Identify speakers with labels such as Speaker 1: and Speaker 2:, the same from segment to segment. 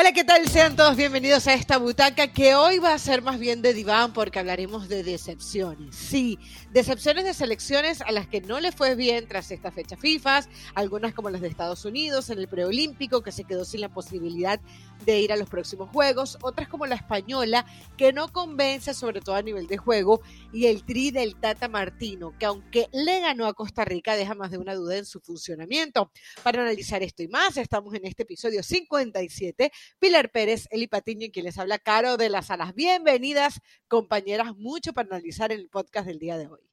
Speaker 1: Hola, ¿qué tal? Sean todos bienvenidos a esta butaca que hoy va a ser más bien de diván porque hablaremos de decepciones. Sí, decepciones de selecciones a las que no le fue bien tras esta fecha FIFA, algunas como las de Estados Unidos en el preolímpico que se quedó sin la posibilidad de ir a los próximos juegos, otras como la española que no convence sobre todo a nivel de juego y el tri del Tata Martino que aunque le ganó a Costa Rica deja más de una duda en su funcionamiento. Para analizar esto y más estamos en este episodio 57 Pilar Pérez, Eli Patiño y quien les habla Caro de las Alas. Bienvenidas, compañeras, mucho para analizar el podcast del día de hoy.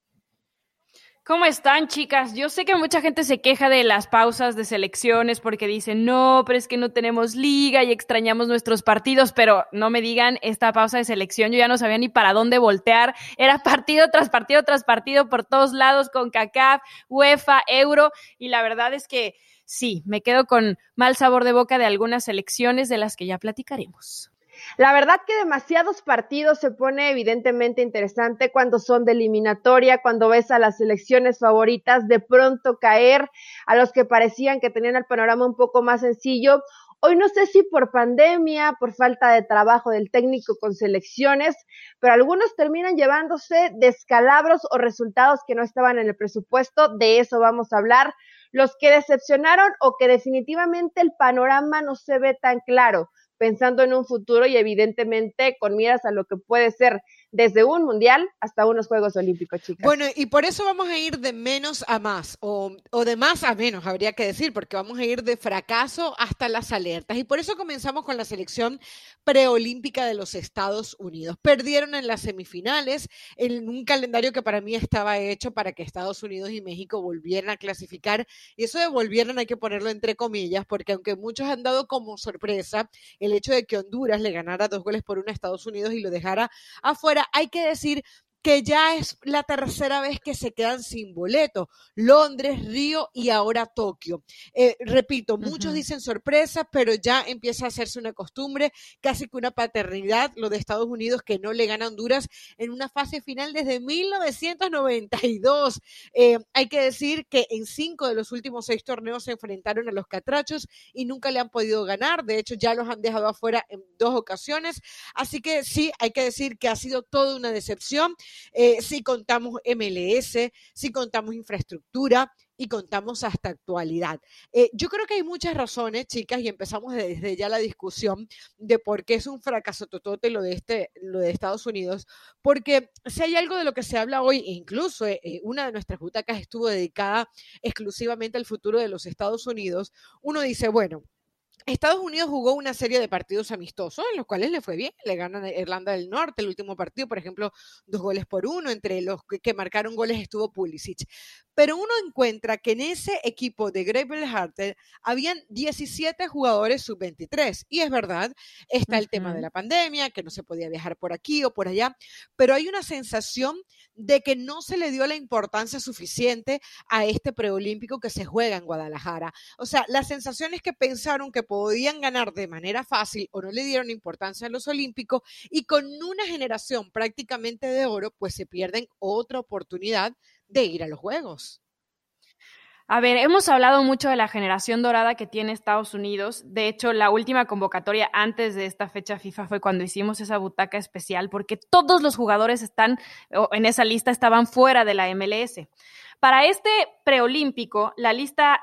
Speaker 2: ¿Cómo están, chicas? Yo sé que mucha gente se queja de las pausas de selecciones porque dicen, no, pero es que no tenemos liga y extrañamos nuestros partidos, pero no me digan esta pausa de selección, yo ya no sabía ni para dónde voltear, era partido tras partido tras partido por todos lados con CACAF, UEFA, Euro, y la verdad es que sí, me quedo con mal sabor de boca de algunas elecciones de las que ya platicaremos.
Speaker 3: La verdad que demasiados partidos se pone evidentemente interesante cuando son de eliminatoria, cuando ves a las selecciones favoritas de pronto caer, a los que parecían que tenían el panorama un poco más sencillo. Hoy no sé si por pandemia, por falta de trabajo del técnico con selecciones, pero algunos terminan llevándose descalabros o resultados que no estaban en el presupuesto. De eso vamos a hablar los que decepcionaron o que definitivamente el panorama no se ve tan claro, pensando en un futuro y evidentemente con miras a lo que puede ser desde un mundial hasta unos Juegos Olímpicos, chicas.
Speaker 1: Bueno, y por eso vamos a ir de menos a más, o, de más a menos, habría que decir, porque vamos a ir de fracaso hasta las alertas. Y por eso comenzamos con la selección preolímpica de los Estados Unidos. Perdieron en las semifinales, en un calendario que para mí estaba hecho para que Estados Unidos y México volvieran a clasificar. Y eso de volvieran hay que ponerlo entre comillas, porque aunque muchos han dado como sorpresa el hecho de que Honduras le ganara dos goles por uno a Estados Unidos y lo dejara afuera, hay que decir que ya es la tercera vez que se quedan sin boleto. Londres, Río y ahora Tokio. Eh, repito, muchos dicen sorpresa, pero ya empieza a hacerse una costumbre, casi que una paternidad, lo de Estados Unidos que no le gana a Honduras en una fase final desde 1992. Eh, hay que decir que en cinco de los últimos seis torneos se enfrentaron a los catrachos y nunca le han podido ganar. De hecho, ya los han dejado afuera en dos ocasiones. Así que sí, hay que decir que ha sido toda una decepción. Eh, si contamos MLS, si contamos infraestructura y contamos hasta actualidad. Eh, yo creo que hay muchas razones, chicas, y empezamos desde ya la discusión de por qué es un fracaso totote lo de, este, lo de Estados Unidos, porque si hay algo de lo que se habla hoy, incluso eh, una de nuestras butacas estuvo dedicada exclusivamente al futuro de los Estados Unidos, uno dice, bueno, Estados Unidos jugó una serie de partidos amistosos en los cuales le fue bien. Le ganan a Irlanda del Norte el último partido, por ejemplo, dos goles por uno. Entre los que, marcaron goles estuvo Pulisic. Pero uno encuentra que en ese equipo de Gravel Harter habían 17 jugadores sub-23. Y es verdad, está el tema de la pandemia, que no se podía viajar por aquí o por allá. Pero hay una sensación de que no se le dio la importancia suficiente a este preolímpico que se juega en Guadalajara. O sea, la sensación es que pensaron que podían ganar de manera fácil o no le dieron importancia a los olímpicos y con una generación prácticamente de oro, pues se pierden otra oportunidad de ir a los Juegos.
Speaker 2: A ver, hemos hablado mucho de la generación dorada que tiene Estados Unidos. De hecho, la última convocatoria antes de esta fecha FIFA fue cuando hicimos esa butaca especial, porque todos los jugadores están en esa lista estaban fuera de la MLS. Para este preolímpico, la lista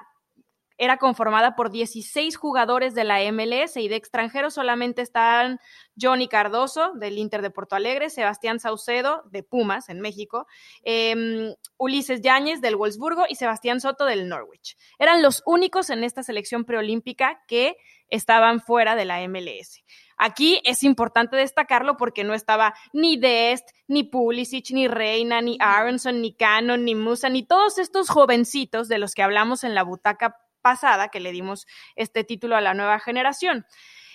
Speaker 2: era conformada por 16 jugadores de la MLS y de extranjeros solamente están Johnny Cardoso del Inter de Porto Alegre, Sebastián Saucedo de Pumas en México, em, Ulises Yáñez del Wolfsburgo y Sebastián Soto del Norwich. Eran los únicos en esta selección preolímpica que estaban fuera de la MLS. Aquí es importante destacarlo porque no estaba ni Dest, ni Pulisic, ni Reina, ni Aronson, ni Cannon, ni Musa, ni todos estos jovencitos de los que hablamos en la butaca pasada que le dimos este título a la nueva generación.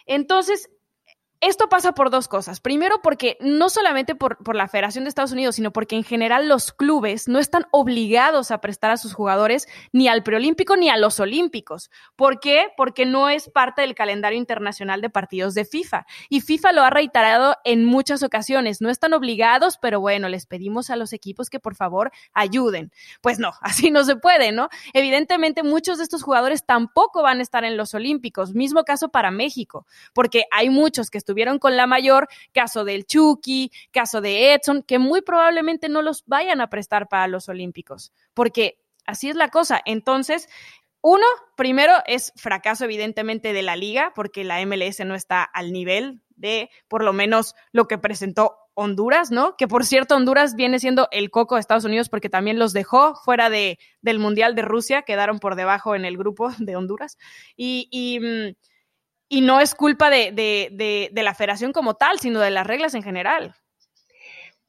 Speaker 2: Entonces, esto pasa por dos cosas. Primero, porque no solamente por, por, la Federación de Estados Unidos, sino porque en general los clubes no están obligados a prestar a sus jugadores ni al preolímpico ni a los olímpicos. ¿Por qué? Porque no es parte del calendario internacional de partidos de FIFA. Y FIFA lo ha reiterado en muchas ocasiones. No están obligados, pero bueno, les pedimos a los equipos que por favor ayuden. Pues no, así no se puede, ¿no? Evidentemente, muchos de estos jugadores tampoco van a estar en los olímpicos. Mismo caso para México, porque hay muchos que estuvieron con la mayor, caso del Chucky, caso de Edson, que muy probablemente no los vayan a prestar para los Olímpicos, porque así es la cosa. Entonces, uno, primero es fracaso evidentemente de la liga, porque la MLS no está al nivel de por lo menos lo que presentó Honduras, ¿no? Que por cierto, Honduras viene siendo el coco de Estados Unidos porque también los dejó fuera de, del Mundial de Rusia, quedaron por debajo en el grupo de Honduras. Y, mm, y no es culpa de, de, de, la federación como tal, sino de las reglas en general.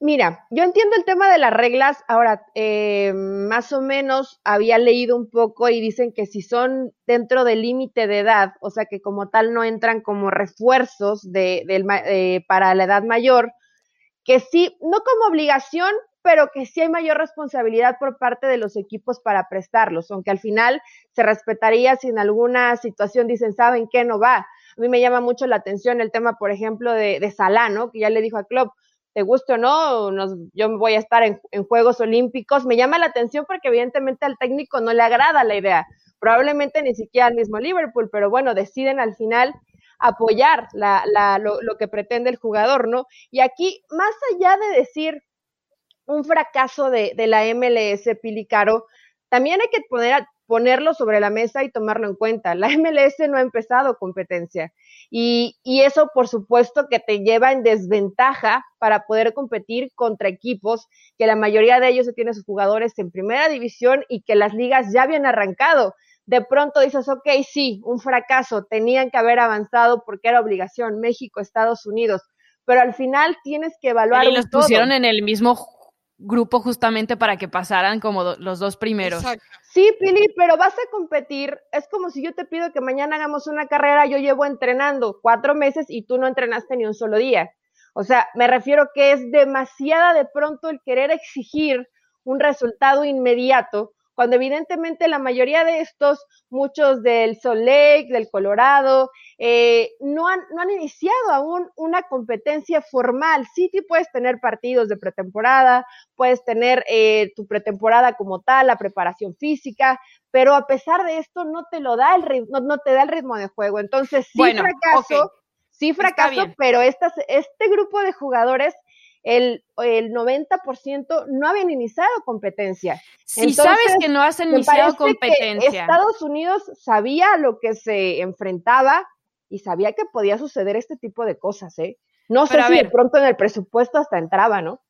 Speaker 3: Mira, yo entiendo el tema de las reglas. Ahora, eh, más o menos había leído un poco y dicen que si son dentro del límite de edad, o sea que como tal no entran como refuerzos de, eh, para la edad mayor, que sí, no como obligación, pero que sí hay mayor responsabilidad por parte de los equipos para prestarlos, aunque al final se respetaría si en alguna situación dicen, ¿saben qué no va? A mí me llama mucho la atención el tema, por ejemplo, de, de Salah, ¿no? Que ya le dijo a Klopp, te guste o no, nos, yo voy a estar en, en, Juegos Olímpicos. Me llama la atención porque evidentemente al técnico no le agrada la idea, probablemente ni siquiera al mismo Liverpool, pero bueno, deciden al final apoyar la, la, lo, lo, que pretende el jugador, ¿no? Y aquí, más allá de decir, un fracaso de, de la MLS, Pilicaro, también hay que poner, ponerlo sobre la mesa y tomarlo en cuenta. La MLS no ha empezado competencia y, y, eso, por supuesto, que te lleva en desventaja para poder competir contra equipos que la mayoría de ellos tienen sus jugadores en primera división y que las ligas ya habían arrancado. De pronto dices, ok, sí, un fracaso, tenían que haber avanzado porque era obligación, México, Estados Unidos, pero al final tienes que evaluar.
Speaker 2: Y los pusieron en el mismo grupo justamente para que pasaran como do, los dos primeros. Exacto.
Speaker 3: Sí, Pili, pero vas a competir. Es como si yo te pido que mañana hagamos una carrera, yo llevo entrenando cuatro meses y tú no entrenaste ni un solo día. O sea, me refiero que es demasiada de pronto el querer exigir un resultado inmediato cuando evidentemente la mayoría de estos, muchos del Salt Lake, del Colorado, eh, no, han, no han iniciado aún una competencia formal. Sí, sí puedes tener partidos de pretemporada, puedes tener eh, tu pretemporada como tal, la preparación física, pero a pesar de esto no te lo da el ritmo, no, no te da el ritmo de juego. Entonces, sí bueno, fracaso, okay. sí fracaso, pero estas, este grupo de jugadores el, el 90% no habían iniciado competencia.
Speaker 2: Si Entonces, sabes que no has iniciado competencia.
Speaker 3: Estados Unidos sabía lo que se enfrentaba y sabía que podía suceder este tipo de cosas, ¿eh? No Pero sé si ver, de pronto en el presupuesto hasta entraba, ¿no?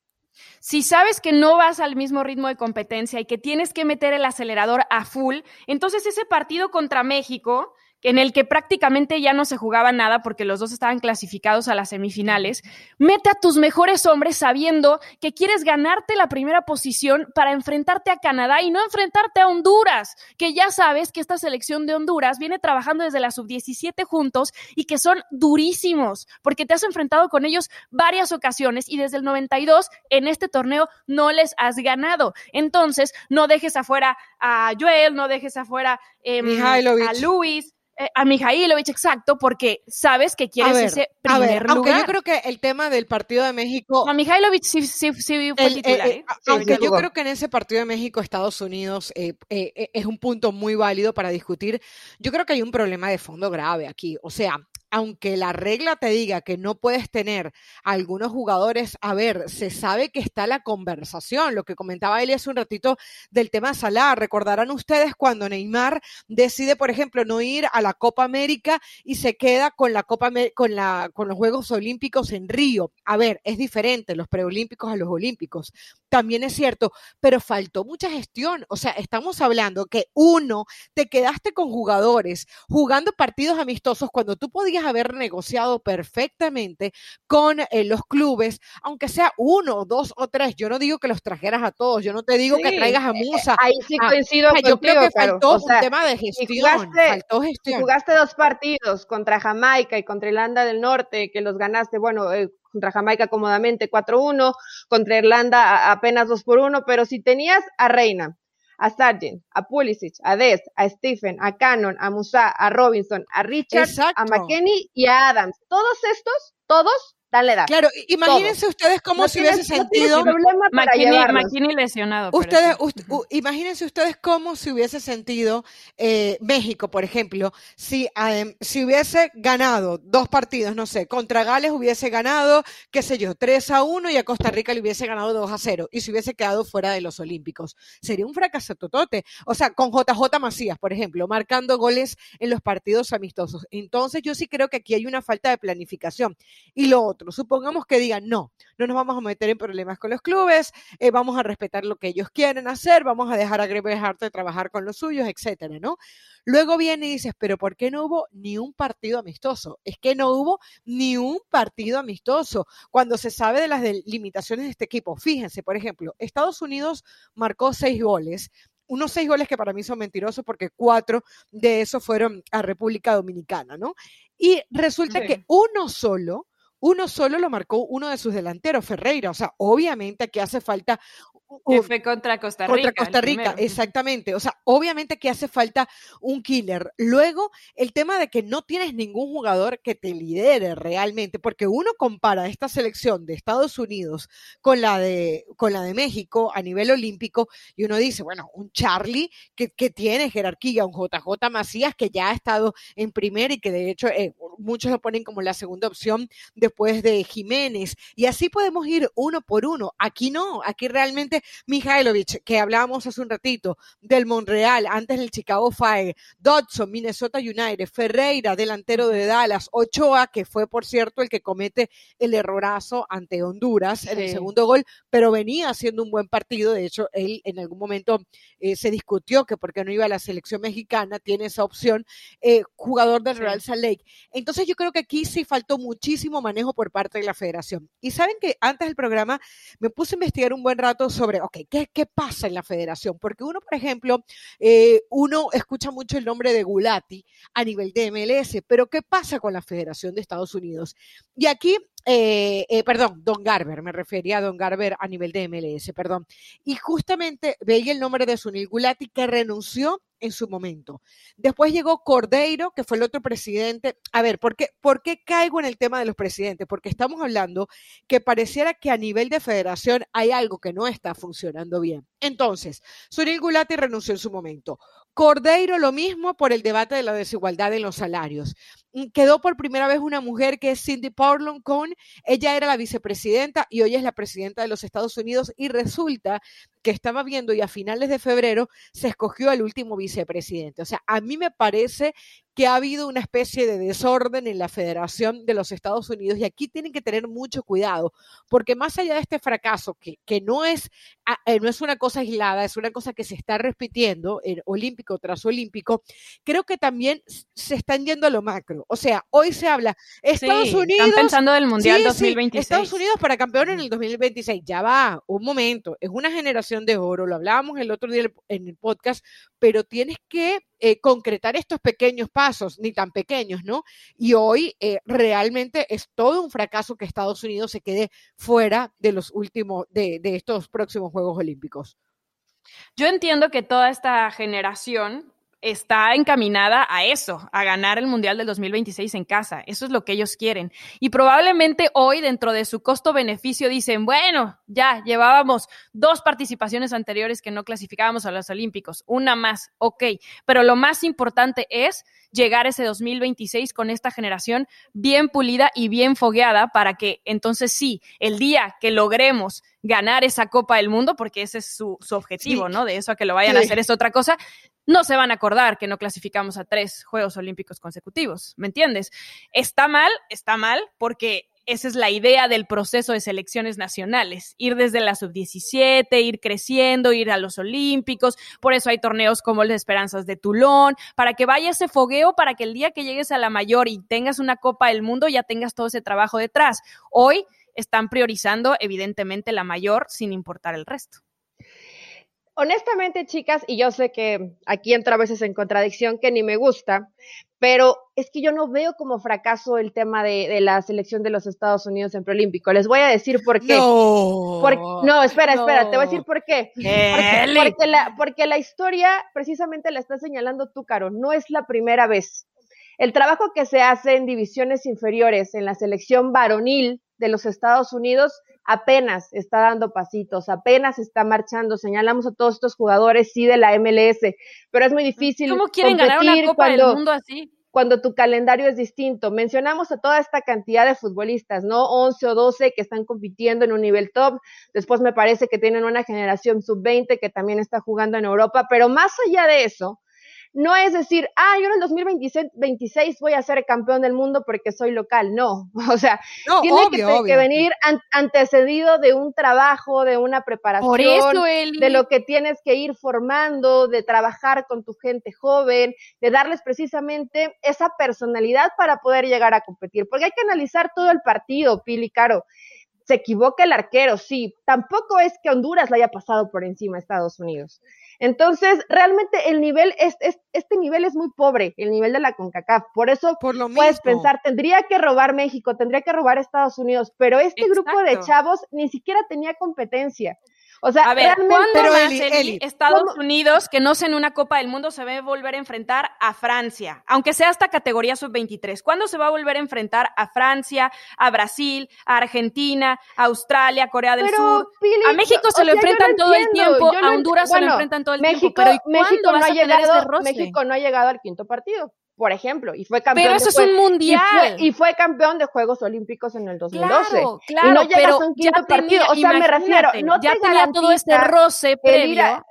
Speaker 2: Si sabes que no vas al mismo ritmo de competencia y que tienes que meter el acelerador a full, entonces ese partido contra México en el que prácticamente ya no se jugaba nada porque los dos estaban clasificados a las semifinales, mete a tus mejores hombres sabiendo que quieres ganarte la primera posición para enfrentarte a Canadá y no enfrentarte a Honduras, que ya sabes que esta selección de Honduras viene trabajando desde la sub-17 juntos y que son durísimos, porque te has enfrentado con ellos varias ocasiones y desde el 92 en este torneo no les has ganado. Entonces, no dejes afuera a Joel, no dejes afuera eh, a Luis, eh, a Mijailovic, exacto, porque sabes que quieres ver, ese primer ver, lugar.
Speaker 1: Aunque yo creo que el tema del partido de México.
Speaker 2: A Mijailovic sí, sí, sí fue el, titular. Eh,
Speaker 1: eh, aunque yo creo que en ese partido de México-Estados Unidos eh, es un punto muy válido para discutir. Yo creo que hay un problema de fondo grave aquí. O sea, aunque la regla te diga que no puedes tener algunos jugadores, a ver, se sabe que está la conversación, lo que comentaba Eli hace un ratito del tema Salah. Recordarán ustedes cuando Neymar decide, por ejemplo, no ir a la Copa América y se queda con la Copa con la con los Juegos Olímpicos en Río. A ver, es diferente los preolímpicos a los olímpicos. También es cierto, pero faltó mucha gestión. O sea, estamos hablando que uno, te quedaste con jugadores jugando partidos amistosos cuando tú podías podrías haber negociado perfectamente con eh, los clubes, aunque sea uno, dos o tres. Yo no digo que los trajeras a todos, yo no te digo que traigas a Musa.
Speaker 3: ahí sí coincido contigo,
Speaker 1: Yo creo que faltó un tema de gestión. faltó gestión.
Speaker 3: Si jugaste dos partidos contra Jamaica y contra Irlanda del Norte, que los ganaste, bueno, eh, contra Jamaica cómodamente 4-1, contra Irlanda apenas 2 por 1, pero si tenías a Reina, a Sargent, a Pulisic, a Des, a Stephen, a Cannon, a Musa, a Robinson, a Richard, a McKenny y a Adams, todos estos, todos dale da.
Speaker 1: Claro, imagínense ustedes cómo se hubiese sentido.
Speaker 2: No lesionado.
Speaker 1: Ustedes, imagínense ustedes cómo se hubiese sentido eh, México, por ejemplo, si, si hubiese ganado dos partidos, no sé, contra Gales hubiese ganado, qué sé yo, 3 a 1 y a Costa Rica le hubiese ganado 2 a 0 y se hubiese quedado fuera de los Olímpicos. Sería un fracaso totote. O sea, con JJ Macías, por ejemplo, marcando goles en los partidos amistosos. Entonces, yo sí creo que aquí hay una falta de planificación. Y lo Supongamos que digan, no, no nos vamos a meter en problemas con los clubes, eh, vamos a respetar lo que ellos quieren hacer, vamos a dejar a Greve de trabajar con los suyos, etcétera, ¿no? Luego viene y dices, pero ¿por qué no hubo ni un partido amistoso? Es que no hubo ni un partido amistoso cuando se sabe de las limitaciones de este equipo. Fíjense, por ejemplo, Estados Unidos marcó seis goles unos seis goles que para mí son mentirosos porque cuatro de esos fueron a República Dominicana, ¿no? Y resulta que uno solo uno solo lo marcó uno de sus delanteros, Ferreira. O sea, obviamente aquí hace falta
Speaker 2: que fue contra Costa Rica.
Speaker 1: Contra Costa Rica, exactamente. O sea, obviamente que hace falta un killer. Luego, el tema de que no tienes ningún jugador que te lidere realmente, porque uno compara esta selección de Estados Unidos con la de, con la de México a nivel olímpico y uno dice, bueno, un Charlie que, que tiene jerarquía, un JJ Macías que ya ha estado en primer y que de hecho eh, muchos lo ponen como la segunda opción después de Jiménez. Y así podemos ir uno por uno. Aquí no, aquí realmente Mihailovic, que hablábamos hace un ratito, del Montreal, antes del Chicago Fire, Dodson, Minnesota United, Ferreira, delantero de Dallas, Ochoa, que fue, por cierto, el que comete el errorazo ante Honduras en el segundo gol, pero venía haciendo un buen partido. De hecho, él en algún momento eh, se discutió que porque no iba a la selección mexicana, tiene esa opción, eh, jugador del Real Salt Lake. Entonces, yo creo que aquí sí faltó muchísimo manejo por parte de la federación. Y saben que antes del programa me puse a investigar un buen rato sobre ok, ¿qué, pasa en la federación? Porque uno, por ejemplo, eh, uno escucha mucho el nombre de Gulati a nivel de MLS, pero ¿qué pasa con la Federación de Estados Unidos? Y aquí eh, eh, perdón, Don Garber, me refería a Don Garber a nivel de MLS, perdón. Y justamente veía el nombre de Sunil Gulati que renunció en su momento. Después llegó Cordeiro, que fue el otro presidente. A ver, ¿por qué, ¿por qué caigo en el tema de los presidentes? Porque estamos hablando que pareciera que a nivel de federación hay algo que no está funcionando bien. Entonces, Sunil Gulati renunció en su momento. Cordeiro lo mismo por el debate de la desigualdad en los salarios. Mm, quedó por primera vez una mujer que es Cindy Portland Cohn. Ella era la vicepresidenta y hoy es la presidenta de los Estados Unidos y resulta que estaba viendo y a finales de febrero se escogió el último vicepresidente. O sea, a mí me parece que ha habido una especie de desorden en la Federación de los Estados Unidos y aquí tienen que tener mucho cuidado, porque más allá de este fracaso, que, que no, es, ah, eh, no es una cosa aislada, es una cosa que se está repitiendo en olímpico tras olímpico, creo que también se están yendo a lo macro. O sea, hoy se habla Estados Unidos...
Speaker 2: Están pensando del Mundial 2026.
Speaker 1: Estados Unidos para campeón en el 2026. Ya va, un momento, es una generación de oro, lo hablábamos el otro día en el podcast, pero tienes que eh, concretar estos pequeños pasos, ni tan pequeños, ¿no? Y hoy eh, realmente es todo un fracaso que Estados Unidos se quede fuera de los últimos, de, de estos próximos Juegos Olímpicos.
Speaker 2: Yo entiendo que toda esta generación está encaminada a eso, a ganar el Mundial del 2026 en casa. Eso es lo que ellos quieren. Y probablemente hoy, dentro de su costo-beneficio, dicen, bueno, ya llevábamos dos participaciones anteriores que no clasificábamos a los Olímpicos, una más, ok. Pero lo más importante es llegar ese 2026 con esta generación bien pulida y bien fogueada para que entonces sí, el día que logremos ganar esa Copa del Mundo, porque ese es su, objetivo, ¿no? De eso a que lo vayan a hacer es otra cosa, no se van a acordar que no clasificamos a tres Juegos Olímpicos consecutivos, ¿me entiendes? Está mal, está mal, porque esa es la idea del proceso de selecciones nacionales, ir desde la sub-17, ir creciendo, ir a los Olímpicos, por eso hay torneos como el de Esperanzas de Tulón, para que vaya ese fogueo, para que el día que llegues a la mayor y tengas una Copa del Mundo ya tengas todo ese trabajo detrás. Hoy están priorizando evidentemente la mayor sin importar el resto.
Speaker 3: Honestamente, chicas, y yo sé que aquí entra a veces en contradicción que ni me gusta, pero es que yo no veo como fracaso el tema de, la selección de los Estados Unidos en preolímpico. Les voy a decir por qué.
Speaker 1: No,
Speaker 3: no espera, espera, te voy a decir por qué. Porque, la, porque la historia precisamente la está señalando tú, Caro. No es la primera vez. El trabajo que se hace en divisiones inferiores en la selección varonil de los Estados Unidos apenas está dando pasitos, apenas está marchando. Señalamos a todos estos jugadores, sí, de la MLS, pero es muy difícil.
Speaker 2: ¿Cómo quieren ganar una Copa cuando, del Mundo así?
Speaker 3: Cuando tu calendario es distinto. Mencionamos a toda esta cantidad de futbolistas, ¿no? 11 o 12 que están compitiendo en un nivel top. Después me parece que tienen una generación sub-20 que también está jugando en Europa, pero más allá de eso, no es decir, ah, yo en el 2026 voy a ser campeón del mundo porque soy local. No, o sea, tiene que, venir antecedido de un trabajo, de una preparación, de lo que tienes que ir formando, de trabajar con tu gente joven, de darles precisamente esa personalidad para poder llegar a competir. Porque hay que analizar todo el partido, Pili Caro se equivoca el arquero, sí. Tampoco es que Honduras le haya pasado por encima a Estados Unidos. Entonces, realmente el nivel, es, este nivel es muy pobre, el nivel de la CONCACAF. Por eso puedes pensar, tendría que robar México, tendría que robar Estados Unidos, pero este grupo de chavos ni siquiera tenía competencia. O sea,
Speaker 2: a ver, ¿cuándo más Estados Unidos, que no sé en una Copa del Mundo, se va a volver a enfrentar a Francia? Aunque sea hasta categoría sub-23. ¿Cuándo se va a volver a enfrentar a Francia, a Brasil, a Argentina, a Australia, Corea del Sur? a México se lo enfrentan todo el tiempo, a Honduras se lo enfrentan todo el tiempo. Pero México no ha
Speaker 3: llegado, México no ha llegado al quinto partido por ejemplo, y fue campeón.
Speaker 2: Pero eso es un mundial.
Speaker 3: Y fue, campeón de Juegos Olímpicos en el 2012. Claro, claro, y no llegas a un quinto partido. O sea, me refiero, no
Speaker 2: ya tenía todo este roce previo.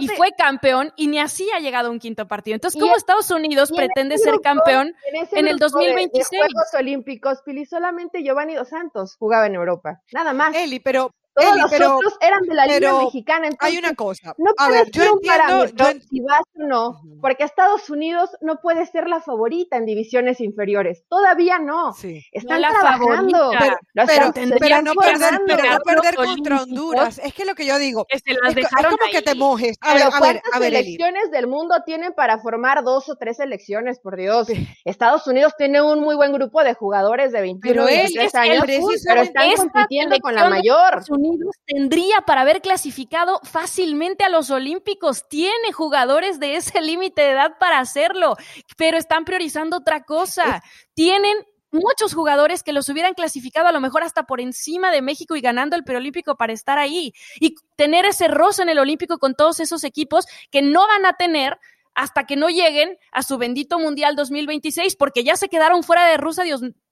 Speaker 2: y fue campeón y ni así ha llegado a un quinto partido. Entonces, ¿cómo Estados Unidos pretende ser campeón en, el 2026? En
Speaker 3: Juegos Olímpicos, Pili, solamente Giovanni Dos Santos jugaba en Europa. Nada más.
Speaker 1: Eli, pero
Speaker 3: todos los otros eran de la Liga Mexicana.
Speaker 1: hay una cosa.
Speaker 3: No puede ver, ser un parámetro si vas o no, porque Estados Unidos no puede ser la favorita en divisiones inferiores. Todavía no. Sí. Están la trabajando.
Speaker 1: Pero, pero, no perder, pero no perder contra Honduras. Es que lo que yo digo.
Speaker 2: es, como
Speaker 1: que te mojes.
Speaker 3: A ver, a ver, a ver, selecciones del mundo tienen para formar dos o tres selecciones? Por Dios. Estados Unidos tiene un muy buen grupo de jugadores de 21 y 23 años, pero están compitiendo con la mayor.
Speaker 2: Unidos tendría para haber clasificado fácilmente a los Olímpicos. Tiene jugadores de ese límite de edad para hacerlo, pero están priorizando otra cosa. Tienen muchos jugadores que los hubieran clasificado a lo mejor hasta por encima de México y ganando el preolímpico para estar ahí y tener ese roce en el olímpico con todos esos equipos que no van a tener hasta que no lleguen a su bendito Mundial 2026, porque ya se quedaron fuera de Rusia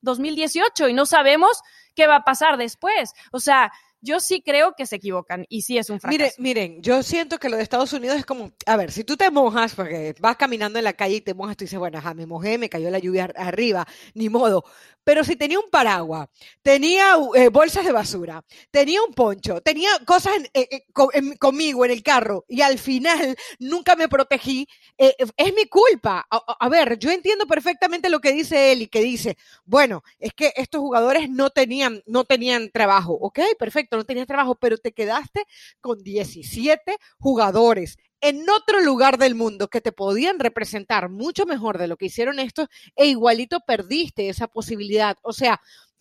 Speaker 2: 2018 y no sabemos qué va a pasar después. O sea, yo sí creo que se equivocan y sí es un fracaso.
Speaker 1: Miren, miren, yo siento que lo de Estados Unidos es como, a ver, si tú te mojas, porque vas caminando en la calle y te mojas, tú dices, bueno, ajá, me mojé, me cayó la lluvia arriba, ni modo. Pero si tenía un paraguas, tenía eh, bolsas de basura, tenía un poncho, tenía cosas eh, eh, conmigo en el carro y al final nunca me protegí, es mi culpa. A, a, ver, yo entiendo perfectamente lo que dice él y que dice, bueno, es que estos jugadores no tenían, no tenían trabajo, ¿ok? Perfecto no tenías trabajo, pero te quedaste con 17 jugadores en otro lugar del mundo que te podían representar mucho mejor de lo que hicieron estos e igualito perdiste esa posibilidad. O sea,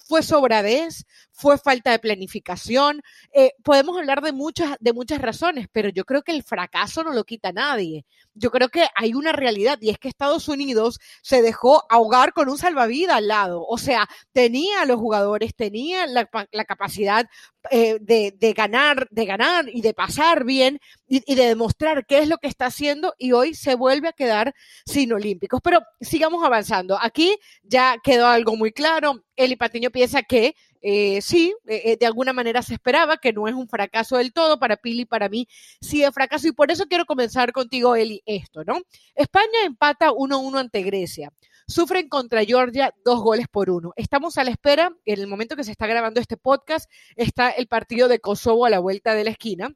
Speaker 1: fue sobradez, fue falta de planificación. Eh, podemos hablar de muchas, de muchas razones, pero yo creo que el fracaso no lo quita nadie. Yo creo que hay una realidad y es que Estados Unidos se dejó ahogar con un salvavidas al lado. O sea, tenía a los jugadores, tenía la, capacidad eh, de, ganar, de ganar y de pasar bien y, de demostrar qué es lo que está haciendo y hoy se vuelve a quedar sin olímpicos. Pero sigamos avanzando. Aquí ya quedó algo muy claro. Eli Patiño piensa que eh, sí, eh, eh, de alguna manera se esperaba, que no es un fracaso del todo, para Pili, para mí sí es fracaso, y por eso quiero comenzar contigo, Eli, esto, ¿no? España empata 1-1 ante Grecia. sufren contra Georgia dos goles por uno. Estamos a la espera, en el momento que se está grabando este podcast, está el partido de Kosovo a la vuelta de la esquina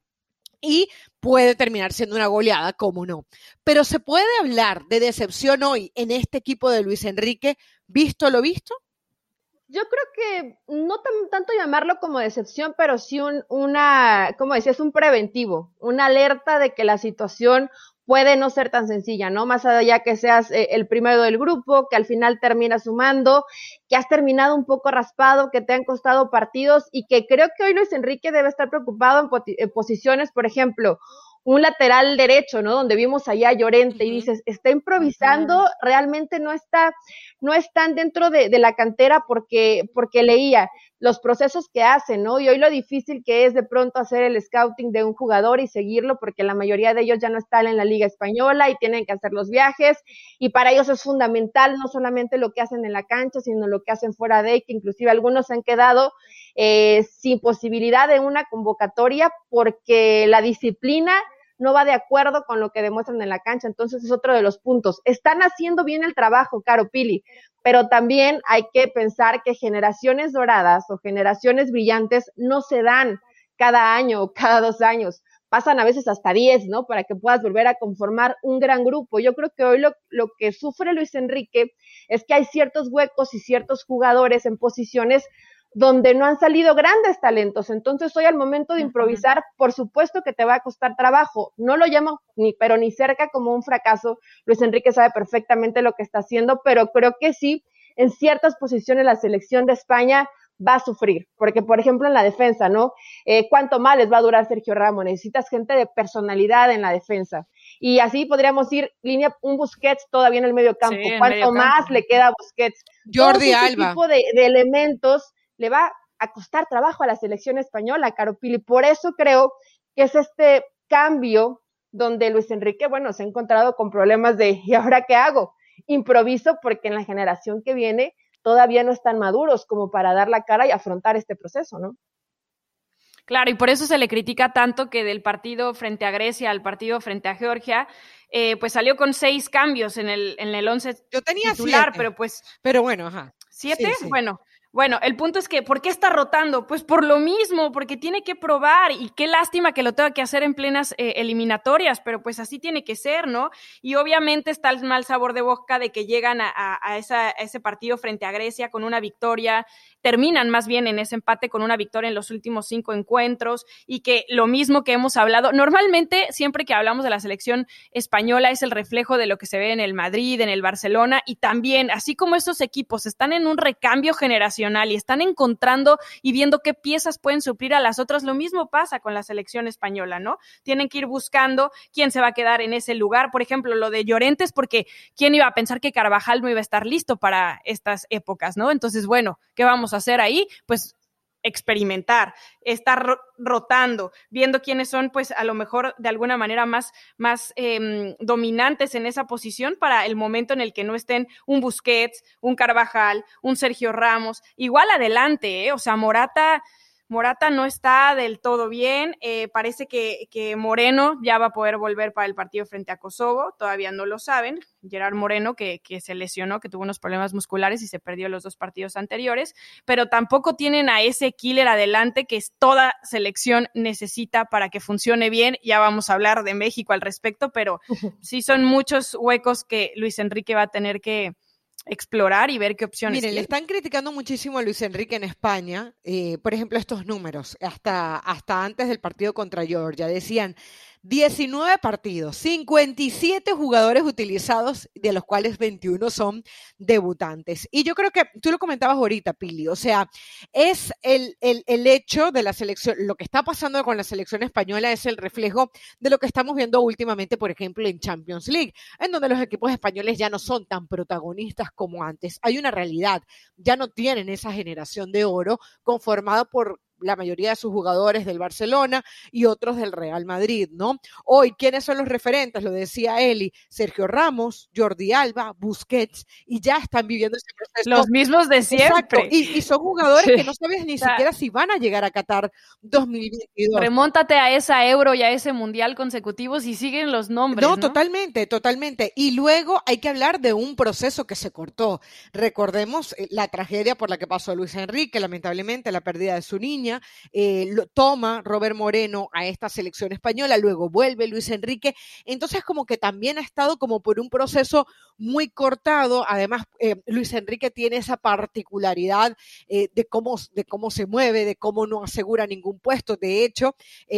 Speaker 1: y puede terminar siendo una goleada, como no. Pero se puede hablar de decepción hoy en este equipo de Luis Enrique, visto lo visto.
Speaker 3: Yo creo que no tanto llamarlo como decepción, pero sí un, una, como decías, un preventivo, una alerta de que la situación puede no ser tan sencilla, ¿no? Más allá que seas eh, el primero del grupo, que al final termina sumando, que has terminado un poco raspado, que te han costado partidos y que creo que hoy Luis Enrique debe estar preocupado en, posiciones, por ejemplo, un lateral derecho, ¿no? Donde vimos allá a Llorente y dices, está improvisando, realmente no está, no están dentro de, de, la cantera porque, porque leía los procesos que hacen, ¿no? Y hoy lo difícil que es de pronto hacer el scouting de un jugador y seguirlo, porque la mayoría de ellos ya no están en la Liga Española y tienen que hacer los viajes, y para ellos es fundamental no solamente lo que hacen en la cancha, sino lo que hacen fuera de, que inclusive algunos han quedado eh, sin posibilidad de una convocatoria porque la disciplina no va de acuerdo con lo que demuestran en la cancha. Entonces es otro de los puntos. Están haciendo bien el trabajo, Caro Pili, pero también hay que pensar que generaciones doradas o generaciones brillantes no se dan cada año o cada dos años. Pasan a veces hasta diez, ¿no? Para que puedas volver a conformar un gran grupo. Yo creo que hoy lo, lo que sufre Luis Enrique es que hay ciertos huecos y ciertos jugadores en posiciones donde no han salido grandes talentos. Entonces, hoy al momento de improvisar, por supuesto que te va a costar trabajo. No lo llamo ni, pero ni cerca como un fracaso. Luis Enrique sabe perfectamente lo que está haciendo, pero creo que sí, en ciertas posiciones la selección de España va a sufrir, porque por ejemplo en la defensa, ¿no? Eh, ¿Cuánto más les va a durar Sergio Ramos? Necesitas gente de personalidad en la defensa. Y así podríamos ir línea, un Busquets todavía en el medio campo. ¿Cuánto más le queda a Busquets?
Speaker 1: Jordi Alba.
Speaker 3: tipo de, de elementos le va a costar trabajo a la selección española, Caro Pili. Por eso creo que es este cambio donde Luis Enrique, bueno, se ha encontrado con problemas de, ¿y ahora qué hago? Improviso porque en la generación que viene todavía no están maduros como para dar la cara y afrontar este proceso, ¿no?
Speaker 2: Claro, y por eso se le critica tanto que del partido frente a Grecia al partido frente a Georgia, eh, pues salió con seis cambios en el, en el once
Speaker 1: Yo tenía titular,
Speaker 2: pero pues...
Speaker 1: Pero bueno, ajá.
Speaker 2: ¿Siete? Bueno, bueno, el punto es que, ¿por qué está rotando? Pues por lo mismo, porque tiene que probar y qué lástima que lo tenga que hacer en plenas eh, eliminatorias, pero pues así tiene que ser, ¿no? Y obviamente está el mal sabor de boca de que llegan a, ese partido frente a Grecia con una victoria, terminan más bien en ese empate con una victoria en los últimos cinco encuentros y que lo mismo que hemos hablado, normalmente siempre que hablamos de la selección española es el reflejo de lo que se ve en el Madrid, en el Barcelona y también, así como estos equipos están en un recambio generacional, y están encontrando y viendo qué piezas pueden suplir a las otras. Lo mismo pasa con la selección española, ¿no? Tienen que ir buscando quién se va a quedar en ese lugar. Por ejemplo, lo de Llorentes, porque quién iba a pensar que Carvajal no iba a estar listo para estas épocas, ¿no? Entonces, bueno, ¿qué vamos hacer ahí? Pues experimentar, estar rotando, viendo quiénes son, pues a lo mejor de alguna manera más, más eh, dominantes en esa posición para el momento en el que no estén un Busquets, un Carvajal, un Sergio Ramos, igual adelante, ¿eh? o sea, Morata Morata no está del todo bien. Eh, parece que, que, Moreno ya va a poder volver para el partido frente a Kosovo. Todavía no lo saben. Gerard Moreno, que, que, se lesionó, que tuvo unos problemas musculares y se perdió los dos partidos anteriores. Pero tampoco tienen a ese killer adelante que toda selección necesita para que funcione bien. Ya vamos a hablar de México al respecto, pero sí son muchos huecos que Luis Enrique va a tener que, explorar y ver qué opciones.
Speaker 1: Miren, le están criticando muchísimo a Luis Enrique en España, eh, por ejemplo, estos números, hasta, hasta antes del partido contra Georgia, decían 19 partidos, 57 jugadores utilizados, de los cuales 21 son debutantes. Y yo creo que tú lo comentabas ahorita, Pili, o sea, es el, el, el, hecho de la selección, lo que está pasando con la selección española es el reflejo de lo que estamos viendo últimamente, por ejemplo, en Champions League, en donde los equipos españoles ya no son tan protagonistas como antes. Hay una realidad, ya no tienen esa generación de oro conformada por la mayoría de sus jugadores del Barcelona y otros del Real Madrid, ¿no? Hoy, ¿quiénes son los referentes? Lo decía Eli, Sergio Ramos, Jordi Alba, Busquets, y ya están viviendo ese proceso.
Speaker 2: Los mismos de siempre.
Speaker 1: Y, son jugadores que no sabes ni siquiera si van a llegar a Qatar 2022.
Speaker 2: Remóntate a esa Euro y a ese Mundial consecutivos y siguen los nombres.
Speaker 1: No, totalmente, totalmente. Y luego hay que hablar de un proceso que se cortó. Recordemos eh, la tragedia por la que pasó Luis Enrique, lamentablemente la pérdida de su niña. Eh, toma Robert Moreno a esta selección española, luego vuelve Luis Enrique. Entonces, como que también ha estado como por un proceso muy cortado. Además, eh, Luis Enrique tiene esa particularidad de, cómo, de cómo se mueve, de cómo no asegura ningún puesto. De hecho,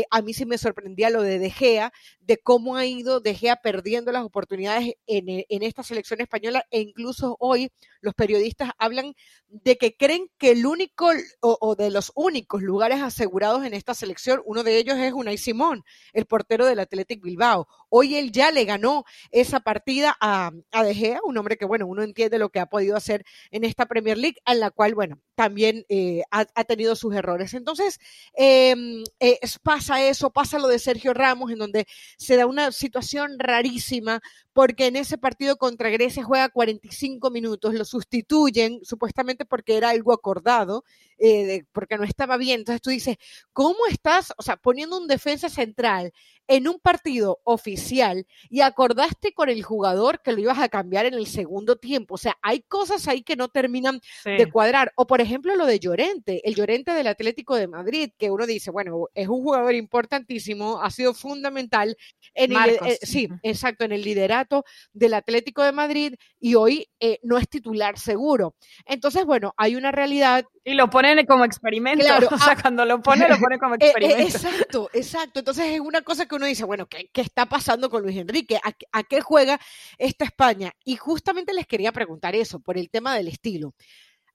Speaker 1: a mí sí me sorprendía lo de De Gea, de cómo ha ido De Gea perdiendo las oportunidades en, en esta selección española e incluso hoy los periodistas hablan de que creen que el único o, de los únicos lugares asegurados en esta selección, uno de ellos es Unai Simón, el portero del Athletic Bilbao. Hoy él ya le ganó esa partida a, a De Gea, un hombre que, bueno, uno entiende lo que ha podido hacer en esta Premier League, en la cual, bueno, también eh, ha, tenido sus errores. Entonces, em, eh, pasa eso, pasa lo de Sergio Ramos, en donde se da una situación rarísima, porque en ese partido contra Grecia juega 45 minutos, lo sustituyen supuestamente porque era algo acordado, eh, porque no estaba bien. Entonces tú dices, ¿cómo estás, o sea, poniendo un defensa central en un partido oficial y acordaste con el jugador que lo ibas a cambiar en el segundo tiempo? O sea, hay cosas ahí que no terminan de cuadrar. O por ejemplo lo de Llorente, el Llorente del Atlético de Madrid, que uno dice, bueno, es un jugador importantísimo, ha sido fundamental en el, eh, sí, exacto, en el liderato del Atlético de Madrid y hoy eh, no es titular seguro. Entonces, bueno, hay una realidad.
Speaker 2: Y lo ponen como experimento. Claro, o sea, ah, cuando lo pone, lo pone como eh, eh, experimento.
Speaker 1: exacto, exacto. Entonces es una cosa que uno dice, bueno, ¿qué, qué está pasando con Luis Enrique? ¿A, ¿A qué juega esta España? Y justamente les quería preguntar eso, por el tema del estilo.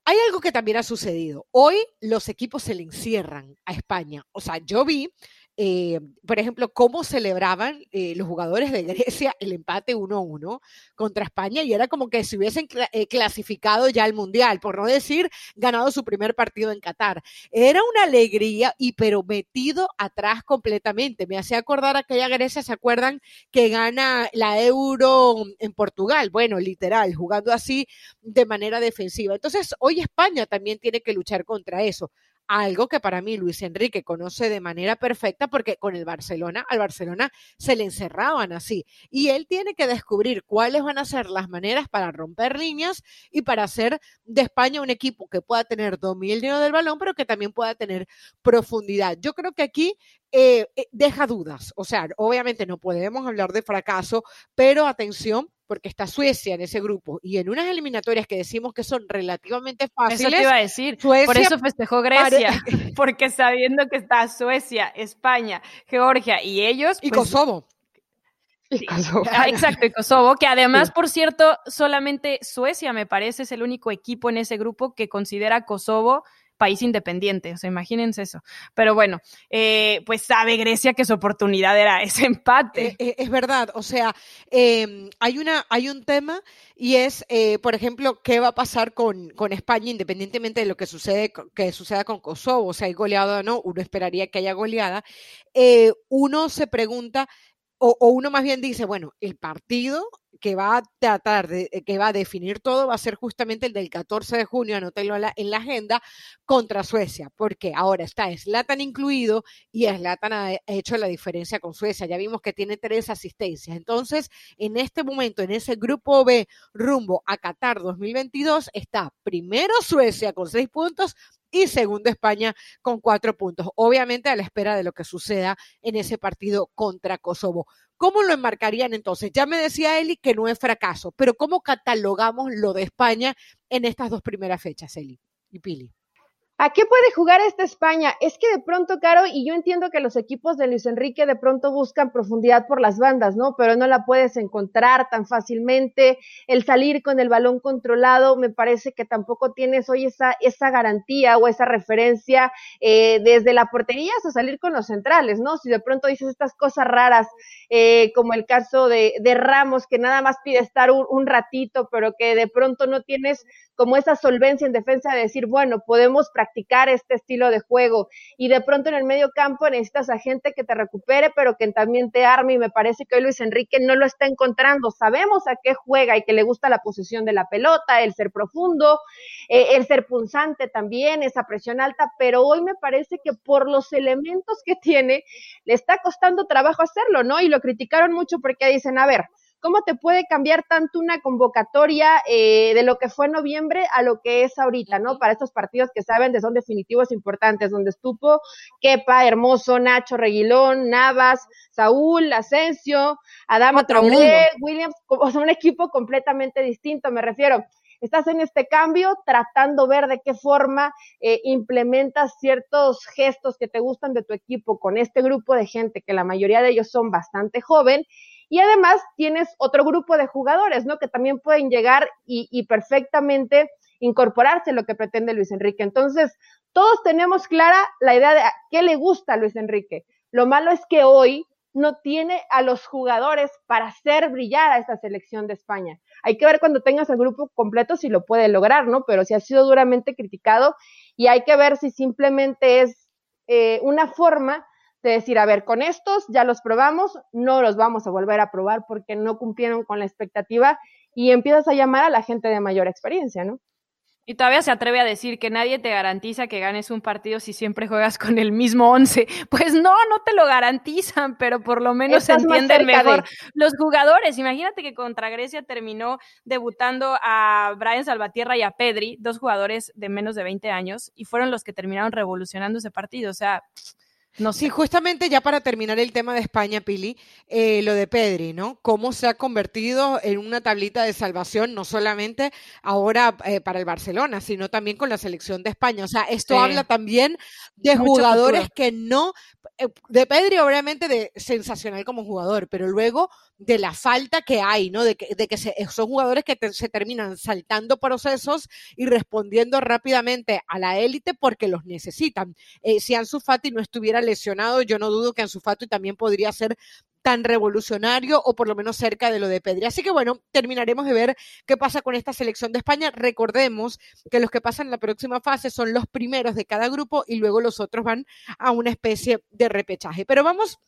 Speaker 1: Hay algo que también ha sucedido. Hoy los equipos se le encierran a España. O sea, yo vi eh, por ejemplo, cómo celebraban eh, los jugadores de Grecia el empate 1-1 contra España y era como que se hubiesen eh, clasificado ya al Mundial, por no decir ganado su primer partido en Qatar. Era una alegría y pero metido atrás completamente. Me hacía acordar aquella Grecia, ¿se acuerdan? Que gana la Euro en Portugal. Bueno, literal, jugando así de manera defensiva. Entonces, hoy España también tiene que luchar contra eso algo que para mí Luis Enrique conoce de manera perfecta porque con el Barcelona, al Barcelona se le encerraban así. Y él tiene que descubrir cuáles van a ser las maneras para romper líneas y para hacer de España un equipo que pueda tener dominio del balón, pero que también pueda tener profundidad. Yo creo que aquí eh, eh, deja dudas. O sea, obviamente no podemos hablar de fracaso, pero atención porque está Suecia en ese grupo y en unas eliminatorias que decimos que son relativamente fáciles. Eso
Speaker 2: te iba a decir. por eso festejó Grecia, porque sabiendo que está Suecia, España, Georgia y ellos.
Speaker 1: Y pues, Kosovo.
Speaker 2: Ah, exacto, y Kosovo, que además, por cierto, solamente Suecia me parece es el único equipo en ese grupo que considera Kosovo país independiente, o sea, imagínense eso. Pero bueno, eh, pues sabe Grecia que su oportunidad era ese empate.
Speaker 1: Eh, eh, es, verdad, o sea, em, hay, una, hay un tema y es, por ejemplo, qué va a pasar con, con, España independientemente de lo que, sucede, que suceda con Kosovo, o sea, hay goleada o no, uno esperaría que haya goleada. uno se pregunta o, uno más bien dice, bueno, el partido que va a tratar de, eh, que va a definir todo va a ser justamente el del 14 de junio, anótelo en la, en la agenda, contra Suecia, porque ahora está Slatan incluido y Slatan ha hecho la diferencia con Suecia. Ya vimos que tiene tres asistencias. Entonces, en este momento, en ese grupo B rumbo a Qatar 2022, está primero Suecia con seis puntos, y segundo España con cuatro puntos. Obviamente a la espera de lo que suceda en ese partido contra Kosovo. ¿Cómo lo enmarcarían entonces? Ya me decía Eli que no es fracaso, pero ¿cómo catalogamos lo de España en estas dos primeras fechas, Eli y Pili?
Speaker 3: ¿A qué puede jugar esta España? Es que de pronto, Caro, y yo entiendo que los equipos de Luis Enrique de pronto buscan profundidad por las bandas, ¿no? Pero no la puedes encontrar tan fácilmente. El salir con el balón controlado, me parece que tampoco tienes hoy esa, esa garantía o esa referencia eh, desde la portería hasta salir con los centrales, ¿no? Si de pronto dices estas cosas raras, eh, como el caso de, Ramos, que nada más pide estar un, un ratito, pero que de pronto no tienes como esa solvencia en defensa de decir, bueno, podemos practicar practicar este estilo de juego. Y de pronto en el medio campo necesitas a gente que te recupere, pero que también te arme. Y me parece que hoy Luis Enrique no lo está encontrando. Sabemos a qué juega y que le gusta la posición de la pelota, el ser profundo, eh, el ser punzante también, esa presión alta, pero hoy me parece que por los elementos que tiene, le está costando trabajo hacerlo, ¿no? Y lo criticaron mucho porque dicen, a ver, ¿Cómo te puede cambiar tanto una convocatoria eh, de lo que fue en noviembre a lo que es ahorita, ¿no? Para estos partidos que saben de son definitivos importantes, donde estuvo Kepa, Hermoso, Nacho, Reguilón, Navas, Saúl, Asensio, Adama Traoré, Williams, o sea, un equipo completamente distinto, me refiero. Estás en este cambio tratando ver de qué forma eh, implementas ciertos gestos que te gustan de tu equipo con este grupo de gente, que la mayoría de ellos son bastante joven, y además tienes otro grupo de jugadores, ¿no? Que también pueden llegar y, perfectamente incorporarse a lo que pretende Luis Enrique. Entonces, todos tenemos clara la idea de qué le gusta a Luis Enrique. Lo malo es que hoy no tiene a los jugadores para hacer brillar a esta selección de España. Hay que ver cuando tengas el grupo completo si lo puede lograr, ¿no? Pero si ha sido duramente criticado y hay que ver si simplemente es eh, una forma de decir, a ver, con estos ya los probamos, no los vamos a volver a probar porque no cumplieron con la expectativa y empiezas a llamar a la gente de mayor experiencia, ¿no?
Speaker 2: Y todavía se atreve a decir que nadie te garantiza que ganes un partido si siempre juegas con el mismo once. Pues no, no te lo garantizan, pero por lo menos se entienden mejor los jugadores. Imagínate que contra Grecia terminó debutando a Brian Salvatierra y a Pedri, dos jugadores de menos de 20 años, y fueron los que terminaron revolucionando ese partido. O sea,
Speaker 1: no, sí, justamente ya para terminar el tema de España, Pili, eh, lo de Pedri, ¿no? Cómo se ha convertido en una tablita de salvación, no solamente ahora eh, para el Barcelona, sino también con la selección de España. O sea, esto habla también de jugadores que no, eh, de Pedri obviamente de sensacional como jugador, pero luego de la falta que hay, ¿no? De que, de que son jugadores que se terminan saltando procesos y respondiendo rápidamente a la élite porque los necesitan. si Ansu Fati no estuviera lesionado, yo no dudo que Ansu Fati también podría ser tan revolucionario o por lo menos cerca de lo de Pedri. Así que bueno, terminaremos de ver qué pasa con esta selección de España. Recordemos que los que pasan la próxima fase son los primeros de cada grupo y luego los otros van a una especie de repechaje. Pero vamos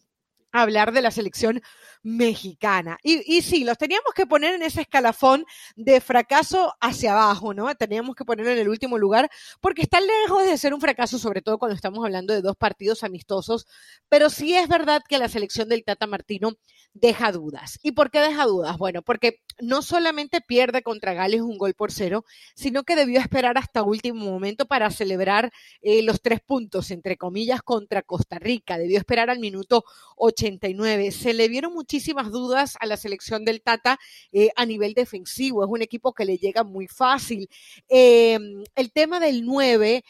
Speaker 1: hablar de la selección mexicana. Y, sí, los teníamos que poner en ese escalafón de fracaso hacia abajo, ¿no? Teníamos que ponerlo en el último lugar porque está lejos de ser un fracaso, sobre todo cuando estamos hablando de dos partidos amistosos, pero sí es verdad que la selección del Tata Martino deja dudas. ¿Y por qué deja dudas? Bueno, porque no solamente pierde contra Gales un gol por cero, sino que debió esperar hasta último momento para celebrar eh, los tres puntos, entre comillas, contra Costa Rica. Debió esperar al minuto 89. Se le vieron muchísimas dudas a la selección del Tata eh, a nivel defensivo. Es un equipo que le llega muy fácil. Em, el tema del 9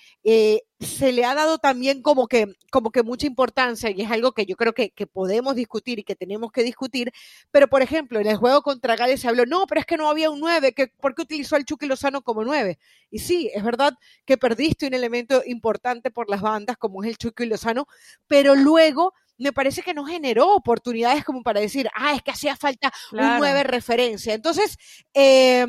Speaker 1: se le ha dado también como que, como que mucha importancia y es algo que yo creo que, podemos discutir y que tenemos que discutir. Pero, por ejemplo, en el juego contra Gales se habló, no, pero es que no había un 9, que, ¿por qué utilizó al Chucky Lozano como 9? Y sí, es verdad que perdiste un elemento importante por las bandas como es el Chucky Lozano, pero luego me parece que no generó oportunidades como para decir, ah, es que hacía falta un 9 referencia. Entonces, eh,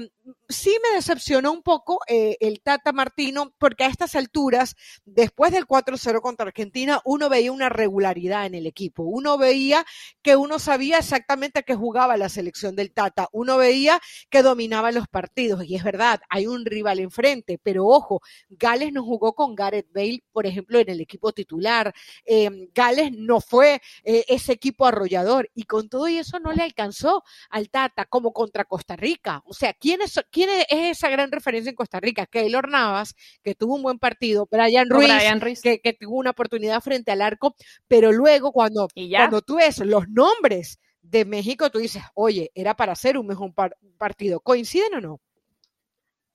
Speaker 1: sí me decepcionó un poco eh, el Tata Martino, porque a estas alturas, después del 4-0 contra Argentina, uno veía una regularidad en el equipo. Uno veía que uno sabía exactamente que jugaba la selección del Tata. Uno veía que dominaba los partidos. Y es verdad, hay un rival enfrente, pero ojo, Gales no jugó con Gareth Bale, por ejemplo, en el equipo titular. Eh, Gales no fue eh, ese equipo arrollador. Y con todo eso no le alcanzó al Tata, como contra Costa Rica. O sea, ¿quién ¿quién es esa gran referencia en Costa Rica? Keylor Navas, que tuvo un buen partido, Brian Ruiz, Que, tuvo una oportunidad frente al arco, pero luego cuando, cuando tú ves los nombres de México, tú dices, oye, era para hacer un mejor partido. ¿Coinciden o no?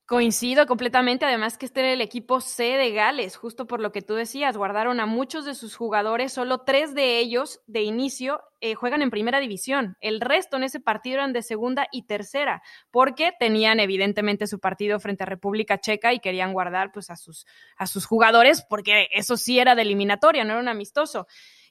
Speaker 2: Coincido completamente, además que este era el equipo C de Gales, justo por lo que tú decías, guardaron a muchos de sus jugadores, solo tres de ellos de inicio eh, juegan en primera división, el resto en ese partido eran de segunda y tercera, porque tenían evidentemente su partido frente a República Checa y querían guardar pues a sus, a sus jugadores, porque eso sí era de eliminatoria, no era un amistoso.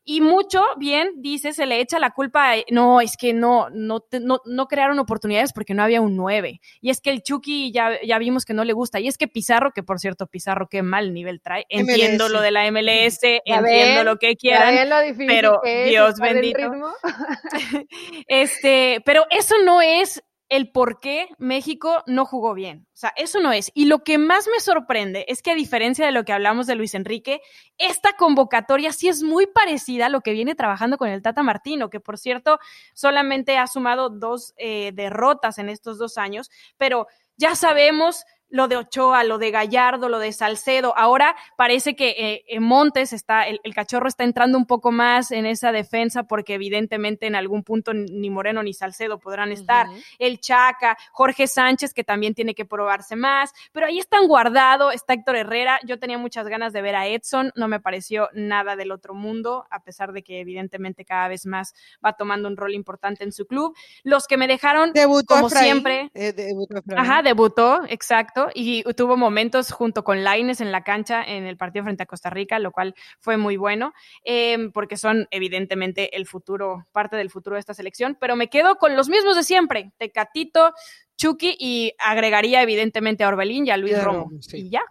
Speaker 2: Y mucho, bien, dice, se le echa la culpa, no, es que no, no, no, no crearon oportunidades porque no había un 9. Y es que el Chucky ya, ya vimos que no le gusta. Y es que Pizarro, que por cierto, Pizarro, qué mal nivel trae. Entiendo lo de la MLS, entiendo lo que quieran, pero Dios bendito. este, pero eso no es el por qué México no jugó bien. O sea, eso no es. Y lo que más me sorprende es que a diferencia de lo que hablamos de Luis Enrique, esta convocatoria sí es muy parecida a lo que viene trabajando con el Tata Martino, que por cierto solamente ha sumado dos eh, derrotas en estos dos años, pero ya sabemos lo de Ochoa, lo de Gallardo, lo de Salcedo. Ahora parece que eh, en Montes está, el, cachorro está entrando un poco más en esa defensa porque evidentemente en algún punto ni Moreno ni Salcedo podrán estar. El Chaca, Jorge Sánchez, que también tiene que probarse más. Pero ahí están guardado, está Héctor Herrera. Yo tenía muchas ganas de ver a Edson, no me pareció nada del otro mundo, a pesar de que evidentemente cada vez más va tomando un rol importante en su club. Los que me dejaron, como siempre.
Speaker 1: Eh, debutó
Speaker 2: Ajá, debutó, exacto y tuvo momentos junto con Laines en la cancha en el partido frente a Costa Rica, lo cual fue muy bueno, em, porque son evidentemente el futuro, parte del futuro de esta selección, pero me quedo con los mismos de siempre, Tecatito, Chucky y agregaría evidentemente a Orbelín y a Luis Romo. Y ya.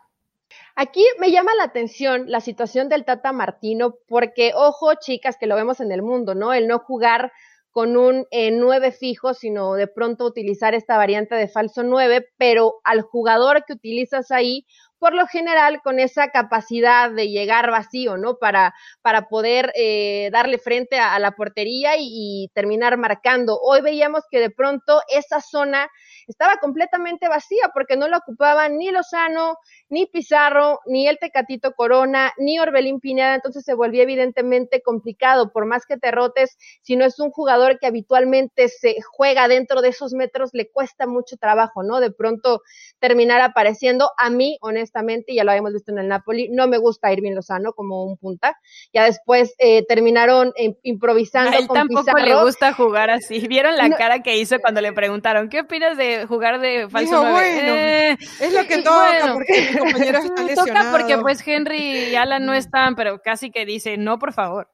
Speaker 3: Aquí me llama la atención la situación del Tata Martino, porque ojo, chicas, que lo vemos en el mundo, ¿no? El no jugar con un eh, 9 fijo, sino de pronto utilizar esta variante de falso 9, pero al jugador que utilizas ahí, por lo general con esa capacidad de llegar vacío, ¿no? Para, para poder eh, darle frente a, la portería y, terminar marcando. Hoy veíamos que de pronto esa zona estaba completamente vacía porque no la ocupaban ni Lozano, ni Pizarro, ni el Tecatito Corona, ni Orbelín Pineda, entonces se volvía evidentemente complicado, por más que te rotes, si no es un jugador que habitualmente se juega dentro de esos metros, le cuesta mucho trabajo, ¿no? De pronto terminar apareciendo. A mí, honestamente, ya lo habíamos visto en el Napoli, no me gusta Irving Lozano como un punta. Ya después eh, terminaron improvisando.
Speaker 2: A él tampoco le gusta jugar así. ¿Vieron la cara que hizo cuando le preguntaron, ¿qué opinas de jugar de falso
Speaker 1: Dijo, Bueno, eh, es lo que toca porque
Speaker 2: Toca porque pues Henry y Alan no están, pero casi que dice, no, por favor.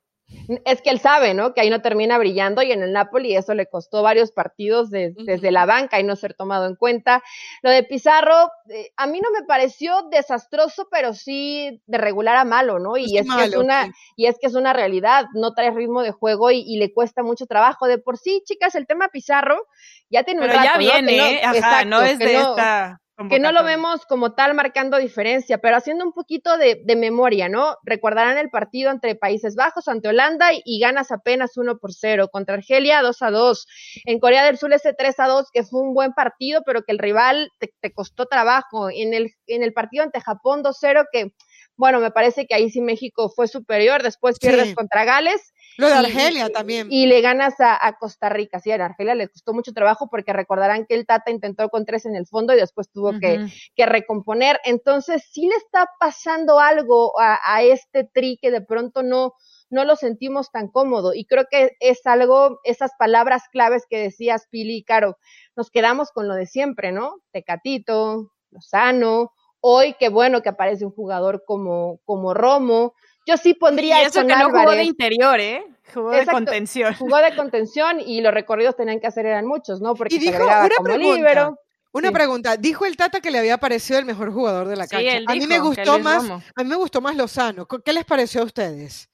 Speaker 3: Es que él sabe, ¿no? Que ahí no termina brillando y en el Napoli eso le costó varios partidos desde la banca y no ser tomado en cuenta. Lo de Pizarro, eh, a mí no me pareció desastroso, pero sí de regular a malo, ¿no? Y es, que es una, y es que es una realidad, no trae ritmo de juego y, le cuesta mucho trabajo. De por sí, chicas, el tema Pizarro ya tiene
Speaker 2: pero ya viene, ¿eh? Ajá, no es de esta
Speaker 3: que no lo vemos como tal marcando diferencia, pero haciendo un poquito de, memoria, ¿no? Recordarán el partido entre Países Bajos, ante Holanda, y, ganas apenas 1 por 0, contra Argelia 2 a 2, en Corea del Sur ese 3 a 2, que fue un buen partido, pero que el rival te, te costó trabajo, en el, en el partido ante Japón 2-0, que bueno, me parece que ahí sí México fue superior, después pierdes contra Gales.
Speaker 1: Lo de Argelia también.
Speaker 3: Y le ganas a, Costa Rica. Sí, a Argelia le costó mucho trabajo porque recordarán que el Tata intentó con tres en el fondo y después tuvo que, recomponer. Entonces, sí le está pasando algo a, este tri que de pronto no, no lo sentimos tan cómodo. Y creo que es algo, esas palabras claves que decías, Pili y Caro, nos quedamos con lo de siempre, ¿no? Tecatito, Lozano, Hoy, qué bueno que aparece un jugador como, como Romo. Yo sí pondría
Speaker 2: y eso que no jugó de interior, ¿eh? Jugó de contención.
Speaker 3: Jugó de contención y los recorridos tenían que hacer eran muchos, ¿no?
Speaker 1: Porque y dijo una pregunta. Una pregunta, dijo el Tata que le había parecido el mejor jugador de la cancha. a mí me gustó más, a mí me gustó más Lozano. ¿Qué les pareció a ustedes?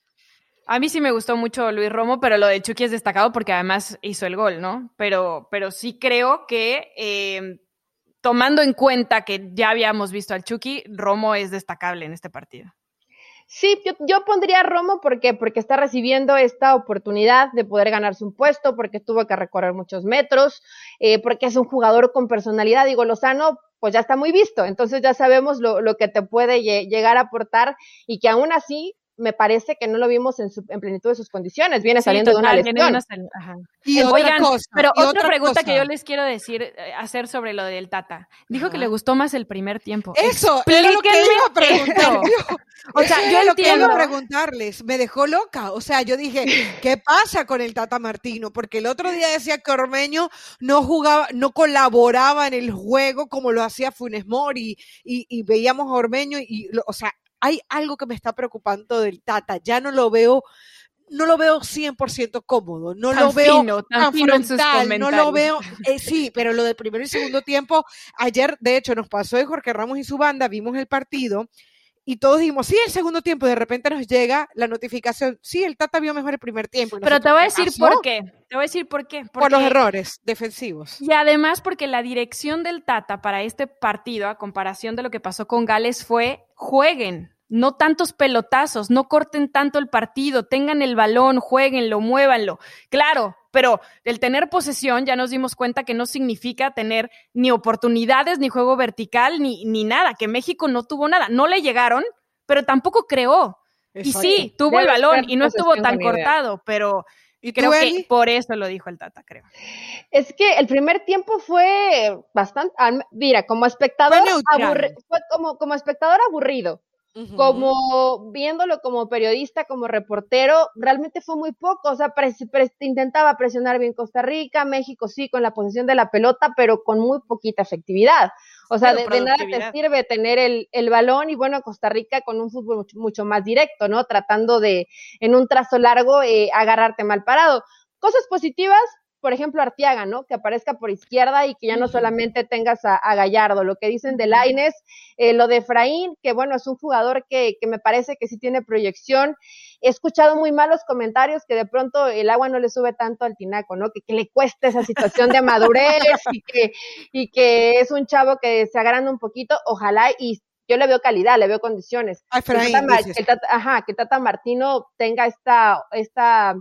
Speaker 2: A mí sí me gustó mucho Luis Romo, pero lo de Chucky es destacado porque además hizo el gol, ¿no? Pero, pero sí creo que eh, tomando en cuenta que ya habíamos visto al Chucky, Romo es destacable en este partido.
Speaker 3: Sí, yo, pondría Romo porque, porque está recibiendo esta oportunidad de poder ganarse un puesto, porque tuvo que recorrer muchos metros, eh, porque es un jugador con personalidad. Digo, Lozano, pues ya está muy visto, entonces ya sabemos lo, lo que te puede llegar a aportar y que aún así me parece que no lo vimos en, su, en plenitud de sus condiciones. Viene saliendo de una lesión.
Speaker 2: Y Oigan, pero otra, pregunta que yo les quiero decir, eh, hacer sobre lo del Tata. Dijo que le gustó más el primer tiempo.
Speaker 1: Eso, era lo que iba a preguntar. o sea, yo lo que iba a preguntarles, me dejó loca. O sea, yo dije, ¿qué pasa con el Tata Martino? Porque el otro día decía que Ormeño no jugaba, no colaboraba en el juego como lo hacía Funes Mori y, y, veíamos a Ormeño y, o sea, hay algo que me está preocupando del Tata, ya no lo veo no lo veo 100% cómodo, no lo veo tan, frontal, no lo veo, eh, sí, pero lo del primer y segundo tiempo, ayer de hecho nos pasó de Jorge Ramos y su banda, vimos el partido y todos dijimos, sí, el segundo tiempo, de repente nos llega la notificación, sí, el Tata vio mejor el primer tiempo.
Speaker 2: Pero te voy a decir por qué, te voy a decir por qué.
Speaker 1: por los errores defensivos.
Speaker 2: Y además porque la dirección del Tata para este partido, a comparación de lo que pasó con Gales, fue jueguen, no tantos pelotazos, no corten tanto el partido, tengan el balón, jueguenlo, muévanlo. Claro, pero el tener posesión ya nos dimos cuenta que no significa tener ni oportunidades, ni juego vertical, ni, ni nada, que México no tuvo nada. No le llegaron, pero tampoco creó. Y sí, tuvo el balón y no estuvo tan cortado, pero y creo que por eso lo dijo el Tata, creo.
Speaker 3: Es que el primer tiempo fue bastante, mira, como espectador, fue como, como espectador aburrido como viéndolo como periodista, como reportero, realmente fue muy poco, o sea, intentaba presionar bien Costa Rica, México sí con la posición de la pelota, pero con muy poquita efectividad. O sea, de, nada te sirve tener el, el, balón y bueno, Costa Rica con un fútbol mucho, más directo, ¿no? Tratando de, en un trazo largo, eh, agarrarte mal parado. Cosas positivas, por ejemplo, Artiaga, ¿no? Que aparezca por izquierda y que ya no solamente tengas a, Gallardo. Lo que dicen de Laines, eh, lo de Efraín, que bueno, es un jugador que, que, me parece que sí tiene proyección. He escuchado muy malos comentarios que de pronto el agua no le sube tanto al tinaco, ¿no? Que, que le cuesta esa situación de madurez y que, y que es un chavo que se agranda un poquito. Ojalá y yo le veo calidad, le veo condiciones.
Speaker 1: Efraín,
Speaker 3: que, Tata, ajá, que Tata Martino tenga esta, esta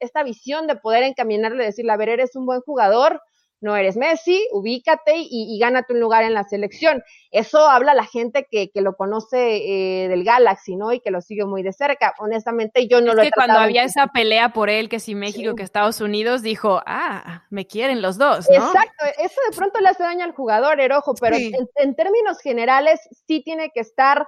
Speaker 3: esta visión de poder encaminarle, decirle, a ver, eres un buen jugador, no eres Messi, ubícate y, gánate un lugar en la selección. Eso habla la gente que, que lo conoce eh, del Galaxy, ¿no? Y que lo sigue muy de cerca. Honestamente, yo no lo he
Speaker 2: que cuando había esa pelea por él, que si México, que Estados Unidos, dijo, ah, me quieren los dos, ¿no?
Speaker 3: Exacto, eso de pronto le hace daño al jugador, Erojo, pero en, en términos generales sí tiene que estar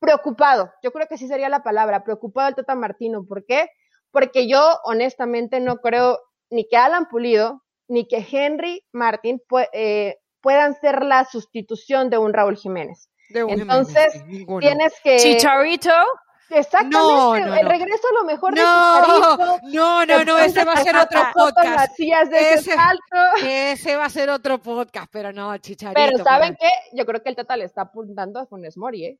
Speaker 3: preocupado. Yo creo que sí sería la palabra, preocupado el Tata Martino. ¿Por qué? Porque yo honestamente no creo ni que Alan Pulido ni que Henry Martin eh, puedan ser la sustitución de un Raúl Jiménez. Entonces, tienes que...
Speaker 2: Chicharito.
Speaker 3: Exactamente, el regreso a lo mejor
Speaker 1: de Chicharito. No, no, no, ese va a ser otro podcast. ese, ese, va a ser otro podcast, pero no, Chicharito.
Speaker 3: Pero ¿saben qué? Yo creo que el Tata le está apuntando a Funes Mori, ¿eh?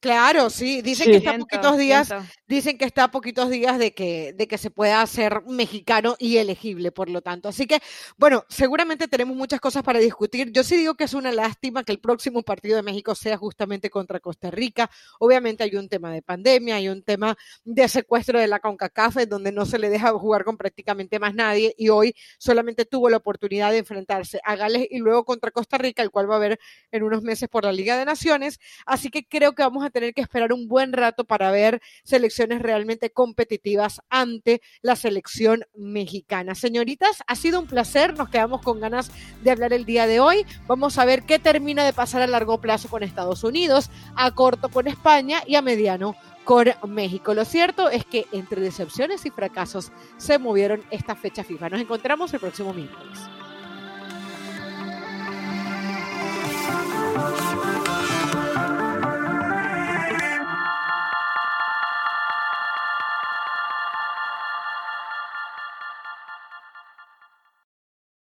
Speaker 1: Claro, sí, dicen que está a poquitos días, dicen que está a poquitos días de que, de que se pueda hacer mexicano y elegible, por lo tanto. Así que, bueno, seguramente tenemos muchas cosas para discutir. Yo sí digo que es una lástima que el próximo partido de México sea justamente contra Costa Rica. Obviamente hay un tema de pandemia, hay un tema de secuestro de la CONCACAF, donde no se le deja jugar con prácticamente más nadie, y hoy solamente tuvo la oportunidad de enfrentarse a Gales y luego contra Costa Rica, el cual va a haber en unos meses por la Liga de Naciones. Así que creo que vamos a tener que esperar un buen rato para ver selecciones realmente competitivas ante la selección mexicana. Señoritas, ha sido un placer, nos quedamos con ganas de hablar el día de hoy. Vamos a ver qué termina de pasar a largo plazo con Estados Unidos, a corto con España y a mediano con México. Lo cierto es que entre decepciones y fracasos se movieron esta fecha FIFA. Nos encontramos el próximo miércoles.